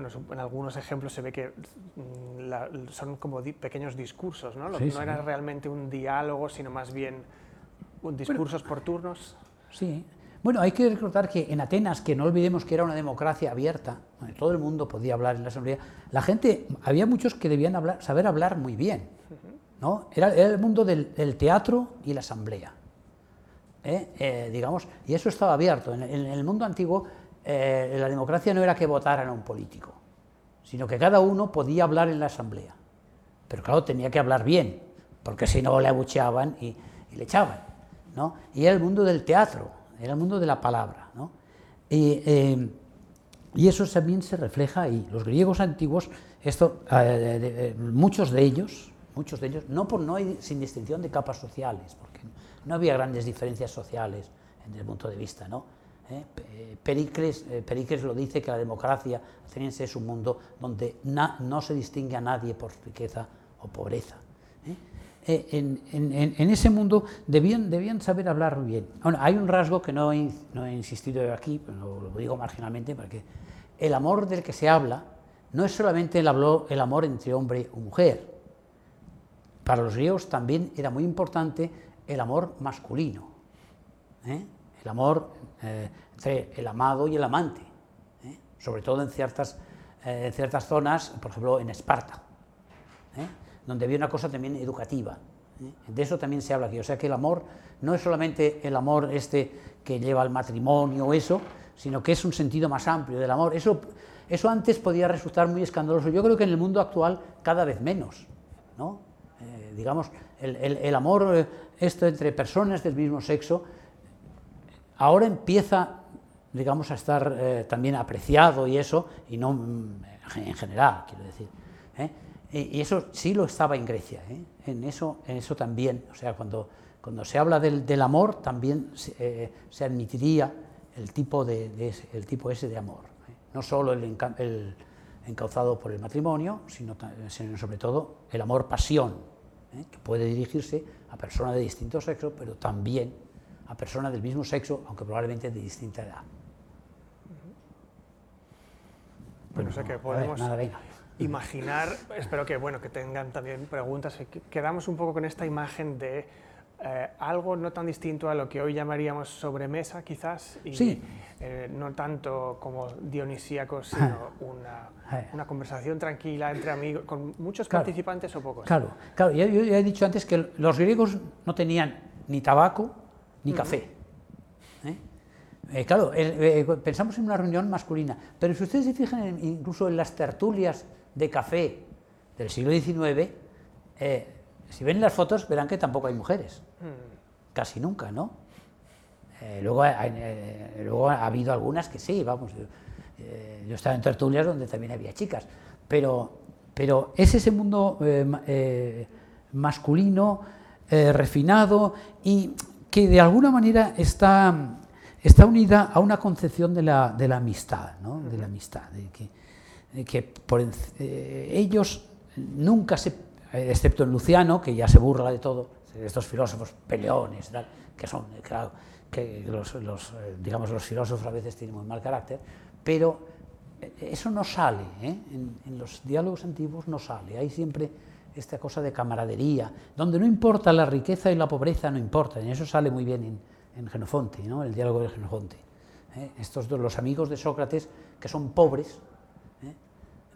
bueno, en algunos ejemplos se ve que mm, son como pequeños discursos, ¿no? no era realmente un diálogo, sino más bien un discursos por turnos. Sí, bueno, hay que recordar que en Atenas, que no olvidemos que era una democracia abierta, donde todo el mundo podía hablar en la asamblea, la gente, había muchos que debían hablar, saber hablar muy bien. ¿no? Era, el mundo del, teatro y la asamblea. ¿eh? Eh, digamos, y eso estaba abierto. En, el mundo antiguo, eh, la democracia no era que votaran a un político, sino que cada uno podía hablar en la asamblea. Pero claro, tenía que hablar bien, porque si no le abucheaban y, le echaban. ¿no? Y era el mundo del teatro era el mundo de la palabra. ¿no? Eh, y eso también se refleja ahí. Los griegos antiguos, esto, eh, muchos de ellos, muchos de ellos, no, por, no sin distinción de capas sociales, porque no había grandes diferencias sociales desde el punto de vista. ¿no? Eh, Pericles, Pericles, lo dice que la democracia ateniense es un mundo donde no se distingue a nadie por riqueza o pobreza. Eh, en, ese mundo debían, saber hablar muy bien. hay un rasgo que no he, insistido aquí, pero lo, digo marginalmente, porque el amor del que se habla no es solamente el, amor entre hombre o mujer. Para los griegos también era muy importante el amor masculino, ¿eh? El amor eh, entre el amado y el amante, sobre todo en ciertas, en ciertas zonas, por ejemplo en Esparta donde había una cosa también educativa. ¿eh? De eso también se habla aquí, o sea que el amor no es solamente el amor este que lleva al matrimonio o eso, sino que es un sentido más amplio del amor. Eso, eso antes podía resultar muy escandaloso. Yo creo que en el mundo actual cada vez menos. ¿no? Eh, digamos, el, el, amor eh, esto entre personas del mismo sexo ahora empieza, digamos, a estar eh, también apreciado y eso, y no mm, en general, quiero decir. Y eso sí lo estaba en Grecia, en, eso, en eso también, o sea, cuando, cuando se habla del, del amor, también se, admitiría el tipo, de, ese, el tipo ese de amor. ¿eh? No solo el, el, encauzado por el matrimonio, sino, sino sobre todo el amor-pasión, ¿eh? que puede dirigirse a personas de distinto sexo, pero también a personas del mismo sexo, aunque probablemente de distinta edad. Bueno, sé que podemos imaginar, espero que, bueno, que tengan también preguntas, quedamos un poco con esta imagen de eh, algo no tan distinto a lo que hoy llamaríamos sobremesa, quizás, y eh, no tanto como dionisíaco, sino una, una, conversación tranquila entre amigos, con muchos participantes o pocos. Claro, claro. Yo, ya he dicho antes que los griegos no tenían ni tabaco ni café. ¿eh? claro, pensamos en una reunión masculina, pero si ustedes se fijan incluso en las tertulias de café del siglo XIX, si ven las fotos verán que tampoco hay mujeres, hmm. casi nunca, ¿no? Eh, luego, eh, luego, ha habido algunas que sí, vamos, yo, eh, yo, estaba en tertulias donde también había chicas, pero, pero es ese mundo masculino, refinado y que de alguna manera está, está unida a una concepción de la, de la amistad, ¿no? de la amistad, de que, que por, ellos nunca se eh, excepto en Luciano, que ya se burla de todo, de estos filósofos peleones, que son, claro, que los, eh, digamos, los filósofos a veces tienen muy mal carácter, pero eh, eso no sale, en, los diálogos antiguos no sale, hay siempre esta cosa de camaradería, donde no importa la riqueza y la pobreza, no importa, y eso sale muy bien en, en Genofonte, ¿no? el diálogo de Genofonte. Estos dos, los amigos de Sócrates, que son pobres,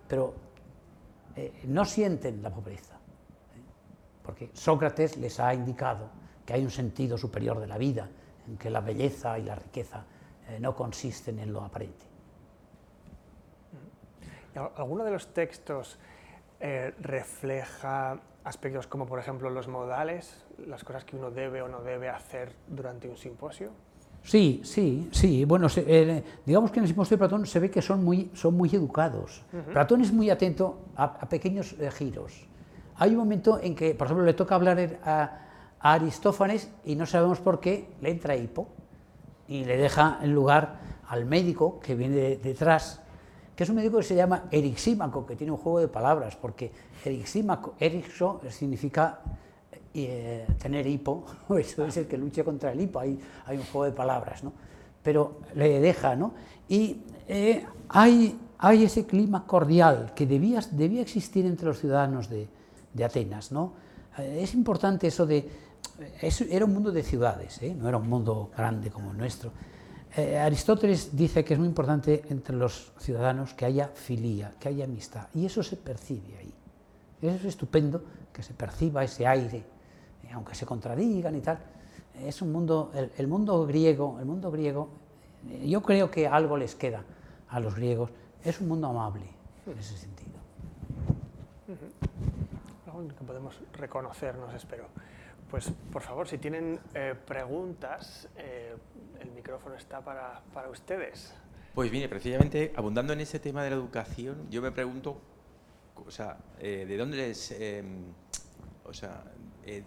pero no sienten la pobreza porque Sócrates les ha indicado que hay un sentido superior de la vida, en que la belleza y la riqueza eh, no consisten en lo aparente. ¿Alguno de los textos eh, refleja aspectos como, por ejemplo, los modales, las cosas que uno debe o no debe hacer durante un simposio? Sí, sí, sí. Bueno, eh, digamos que en el simposio de Platón se ve que son muy, son muy educados. Platón es muy atento a, pequeños giros. Hay un momento en que, por ejemplo, le toca hablar a, Aristófanes y no sabemos por qué, le entra hipo y le deja en lugar al médico que viene detrás, que es un médico que se llama Erixímaco, que tiene un juego de palabras, porque Erixímaco, Erixo significa eh, tener hipo, eso es el que lucha contra el hipo, hay, hay un juego de palabras, ¿no? pero le deja, ¿no? Y eh, hay, hay ese clima cordial que debía, debía existir entre los ciudadanos de, de Atenas. ¿no? Eh, es importante eso de... era un mundo de ciudades, ¿eh? no era un mundo grande como el nuestro. Eh, Aristóteles dice que es muy importante entre los ciudadanos que haya filía, que haya amistad, y eso se percibe ahí. Eso es estupendo que se perciba ese aire, aunque se contradigan y tal. Es un mundo, el, mundo griego, el mundo griego, yo creo que algo les queda a los griegos, es un mundo amable en ese sentido que podemos reconocernos, espero. Pues por favor, si tienen eh, preguntas, eh, el micrófono está para, para, ustedes. Pues viene precisamente abundando en ese tema de la educación, yo me pregunto, o sea, eh, ¿de dónde les, em, o sea,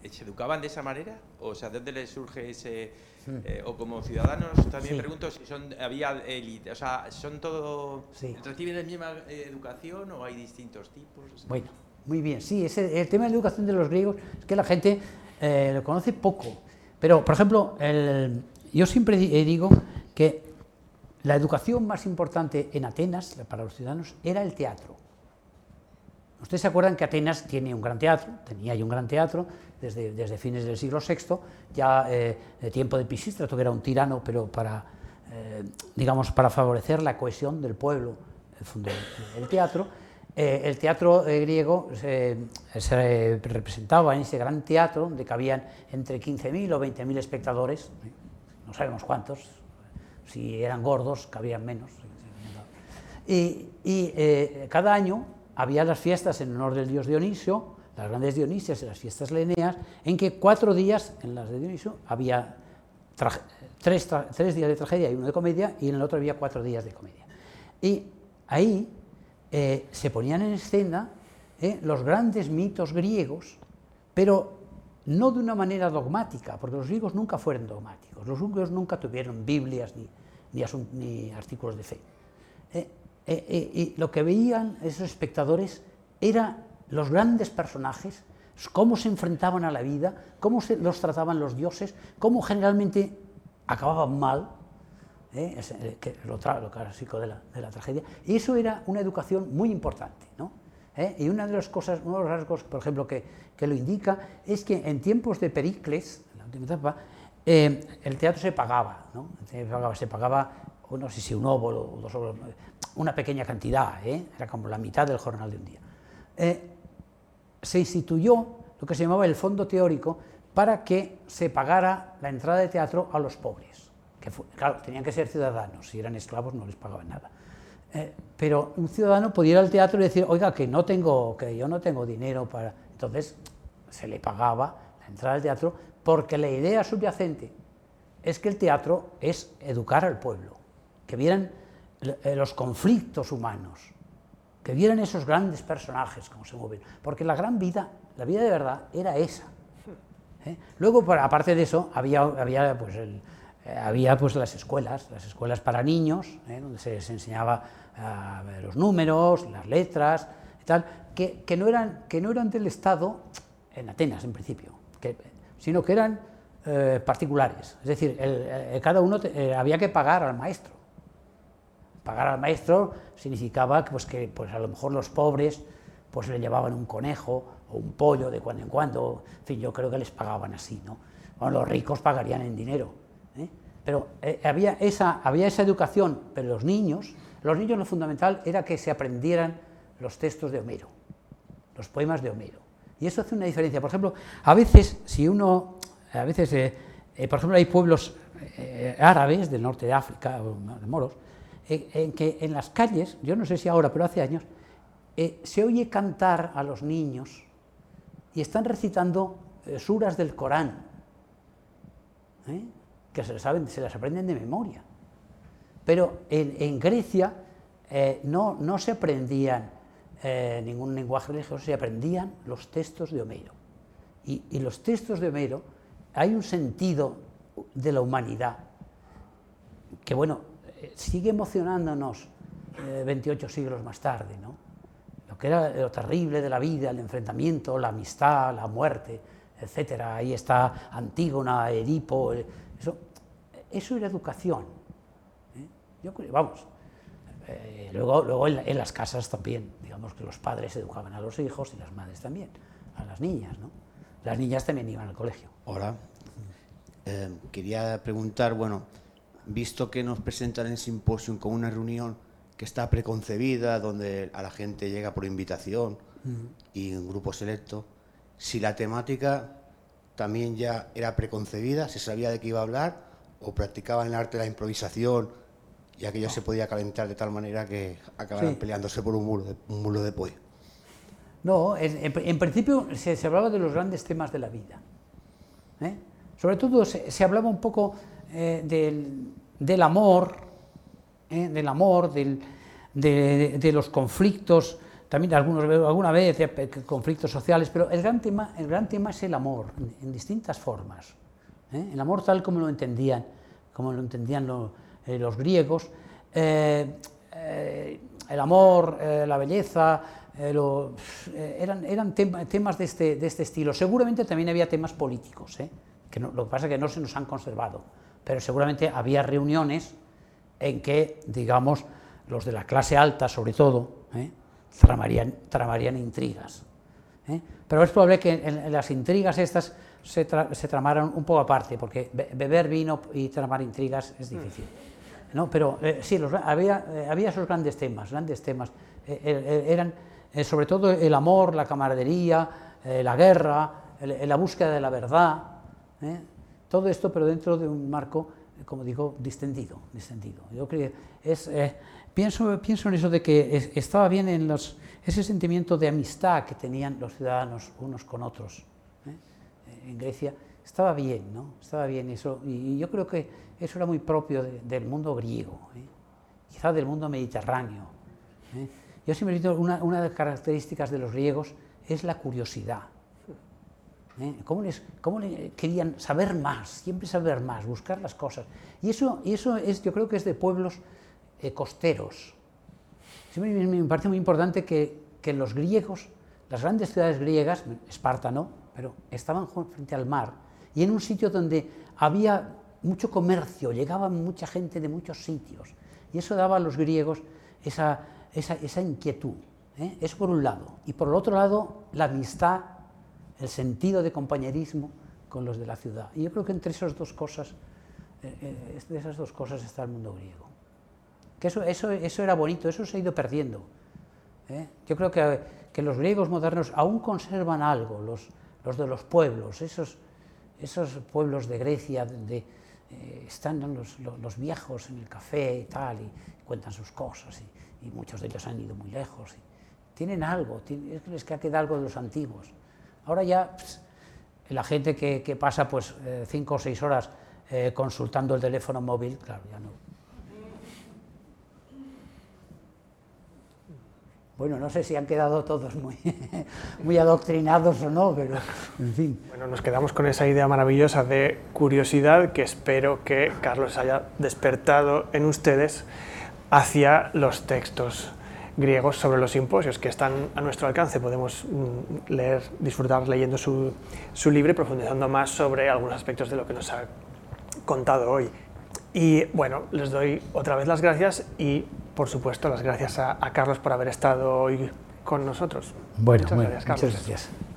se educaban de esa manera? O sea, ¿de dónde les surge ese, hmm. o como ciudadanos también pregunto si son, había élite, o sea, ¿son todo, reciben la misma educación o hay distintos tipos? Bueno muy bien, sí, ese, el tema de la educación de los griegos es que la gente eh, lo conoce poco. Pero, por ejemplo, yo siempre digo que la educación más importante en Atenas, para los ciudadanos, era el teatro. Ustedes se acuerdan que Atenas tiene un gran teatro, tenía ya un gran teatro desde, fines del siglo VI, ya eh, tiempo de Pisístrato, que era un tirano, pero para, eh, digamos, para favorecer la cohesión del pueblo, fundó el teatro, eh, el teatro eh, griego se, representaba en ese gran teatro donde cabían entre 15.000 o 20.000 espectadores, no sabemos cuántos, si eran gordos cabían menos. Y, cada año había las fiestas en honor del dios Dionisio, las grandes Dionisias y las fiestas leneas, en que cuatro días, en las de Dionisio, había tres, tres días de tragedia y uno de comedia, y en el otro había cuatro días de comedia. Y ahí eh, se ponían en escena eh, los grandes mitos griegos, pero no de una manera dogmática, porque los griegos nunca fueron dogmáticos, los griegos nunca tuvieron Biblias ni, ni, artículos de fe. Eh, y lo que veían esos espectadores era los grandes personajes, cómo se enfrentaban a la vida, cómo se los trataban los dioses, cómo generalmente acababan mal, ¿eh? Eh, que lo, clásico de la, tragedia, y eso era una educación muy importante. ¿no? ¿Eh? Y una de las cosas, uno de los rasgos, por ejemplo, que, que, lo indica, es que en tiempos de Pericles, en la última etapa, el teatro se pagaba, ¿no? se pagaba, se pagaba no sé si un óvulo dos óvulos, una pequeña cantidad, era como la mitad del jornal de un día. se instituyó lo que se llamaba el fondo teórico para que se pagara la entrada de teatro a los pobres claro, tenían que ser ciudadanos, si eran esclavos no les pagaban nada. Eh, pero un ciudadano podía ir al teatro y decir, oiga, que, no tengo, que yo no tengo dinero para... Entonces se le pagaba la entrada al teatro porque la idea subyacente es que el teatro es educar al pueblo, que vieran eh, los conflictos humanos, que vieran esos grandes personajes cómo se mueven, porque la gran vida, la vida de verdad era esa. ¿eh? Luego, aparte de eso, había, había pues, el, había pues las escuelas, las escuelas para niños, eh, donde se les enseñaba los números, las letras tal, que, que, no eran, que no eran del Estado, en Atenas en principio, sino que eran eh, particulares. Es decir, cada uno había que pagar al maestro. Pagar al maestro significaba pues, que pues, a lo mejor los pobres pues, le llevaban un conejo o un pollo de cuando en cuando, en fin, yo creo que les pagaban así, ¿no? Bueno, los ricos pagarían en dinero ¿eh? Pero eh, había, esa, había esa educación, pero los niños, los niños lo fundamental era que se aprendieran los textos de Homero, los poemas de Homero. Y eso hace una diferencia. Por ejemplo, a veces, si uno, a veces, eh, por ejemplo, hay pueblos árabes del norte de África, de moros, en que en las calles, yo no sé si ahora, pero hace años, se oye cantar a los niños y están recitando suras del Corán que se las, saben, se las aprenden de memoria. Pero en, Grecia eh, no, no, se aprendían eh, ningún lenguaje religioso, se aprendían los textos de Homero. Y, los textos de Homero hay un sentido de la humanidad que, bueno, eh, sigue emocionándonos 28 siglos más tarde, ¿no? Lo que era lo terrible de la vida, el enfrentamiento, la amistad, la muerte, etcétera. Ahí está Antígona, Edipo, eso, eso era educación. ¿eh? Yo, vamos, eh, luego, luego en, las casas también, digamos que los padres educaban a los hijos y las madres también, a las niñas, ¿no? Las niñas también iban al colegio. Hola. Eh, quería preguntar, bueno, visto que nos presentan el simposio como una reunión que está preconcebida, donde a la gente llega por invitación y un grupo selecto, si la temática también ya era preconcebida, se sabía de qué iba a hablar, o practicaban el arte de la improvisación y aquello se podía calentar de tal manera que acabaran peleándose por un muro de, un muro de pollo. No, en, principio se, hablaba de los grandes temas de la vida. ¿eh? Sobre todo se, hablaba un poco eh, del, amor, ¿eh? del amor, del, de, los conflictos, también algunos, alguna vez conflictos sociales, pero el gran tema, el gran tema es el amor, en distintas formas. ¿eh? el amor tal como lo entendían, como lo entendían eh, los griegos, eh, el amor, la belleza, eran, eran temas de este, de este, estilo. Seguramente también había temas políticos, que lo que pasa es que no se nos han conservado, pero seguramente había reuniones en que, digamos, los de la clase alta, sobre todo, tramarían, tramarían, intrigas. Pero es probable que las intrigas estas se, tramaron un poco aparte, porque beber vino y tramar intrigas es difícil. ¿no? Pero eh, sí, había, eh, había esos grandes temas, grandes temas. Eh, eran, eh, sobre todo el amor, la camaradería, eh, la guerra, la búsqueda de la verdad, todo esto pero dentro de un marco, como digo, distendido. distendido. Yo creo es, pienso, pienso en eso de que estaba bien en los, ese sentimiento de amistad que tenían los ciudadanos unos con otros en Grecia, estaba bien, ¿no? Estaba bien eso, y yo creo que eso era muy propio del mundo griego, ¿eh? quizá del mundo mediterráneo. ¿eh? Yo siempre he dicho, una, una, de las características de los griegos es la curiosidad. ¿eh? ¿Cómo, les, ¿Cómo, querían saber más, siempre saber más, buscar las cosas? Y eso, y eso es, yo creo que es de pueblos costeros. Siempre me, parece muy importante que, los griegos, las grandes ciudades griegas, Esparta no, pero estaban frente al mar y en un sitio donde había mucho comercio, llegaba mucha gente de muchos sitios. Y eso daba a los griegos esa, inquietud. ¿eh? Eso por un lado. Y por el otro lado, la amistad, el sentido de compañerismo con los de la ciudad. Y yo creo que entre esas dos cosas, eh, eh, esas dos cosas está el mundo griego. Que eso, eso, eso era bonito, eso se ha ido perdiendo. Yo creo que, que, los griegos modernos aún conservan algo, los, los de los pueblos, esos, esos pueblos de Grecia donde eh, están los, viejos en el café y tal, y cuentan sus cosas, y, muchos de ellos han ido muy lejos. Tienen algo, es que les queda algo de los antiguos. Ahora ya la gente que, pasa pues eh, cinco o seis horas eh, consultando el teléfono móvil, claro, ya no, Bueno, no sé si han quedado todos muy, muy adoctrinados o no, pero en fin. Bueno, nos quedamos con esa idea maravillosa de curiosidad que espero que Carlos haya despertado en ustedes hacia los textos griegos sobre los simposios que están a nuestro alcance. Podemos mm, leer, disfrutar leyendo su, su libro y profundizando más sobre algunos aspectos de lo que nos ha contado hoy. Y bueno, les doy otra vez las gracias y por supuesto las gracias a, Carlos por haber estado hoy con nosotros. Bueno, muchas gracias, Carlos. Muchas gracias.